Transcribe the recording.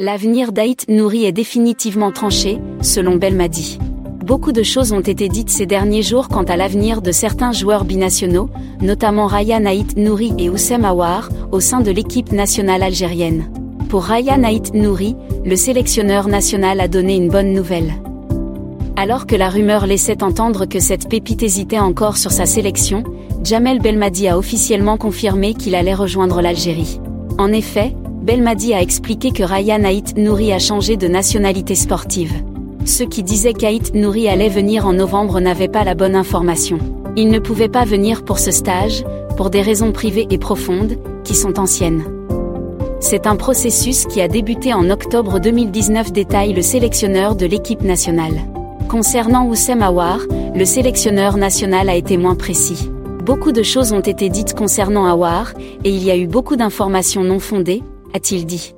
L'avenir d'Aït Nouri est définitivement tranché, selon Belmadi. Beaucoup de choses ont été dites ces derniers jours quant à l'avenir de certains joueurs binationaux, notamment Ryan Aït Nouri et Oussem Aouar, au sein de l'équipe nationale algérienne. Pour Ryan Aït Nouri, le sélectionneur national a donné une bonne nouvelle. Alors que la rumeur laissait entendre que cette pépite hésitait encore sur sa sélection, Jamel Belmadi a officiellement confirmé qu'il allait rejoindre l'Algérie. En effet, Belmadi a expliqué que Ryan Haït Nouri a changé de nationalité sportive. Ceux qui disaient qu'Aït Nouri allait venir en novembre n'avaient pas la bonne information. Il ne pouvait pas venir pour ce stage, pour des raisons privées et profondes, qui sont anciennes. C'est un processus qui a débuté en octobre 2019 détaille le sélectionneur de l'équipe nationale. Concernant Oussem Aouar, le sélectionneur national a été moins précis. Beaucoup de choses ont été dites concernant Aouar, et il y a eu beaucoup d'informations non fondées, a-t-il dit.